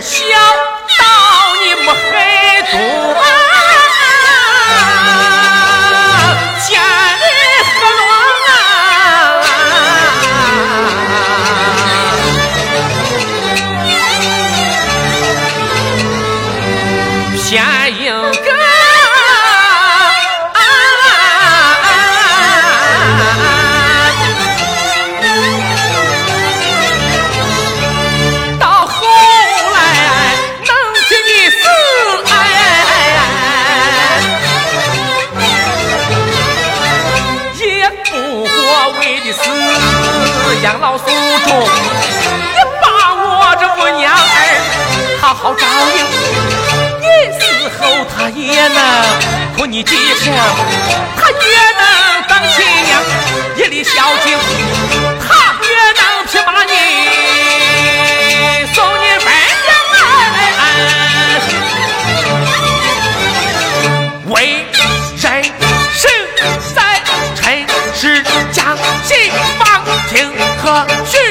小道你没黑土啊了啊。养老祖宗，你把我这姑娘儿好好照应，你死后他也能托你几声，他也能当亲娘，一粒孝敬，他也能披把你，送你坟上。为人生在尘世家。哥是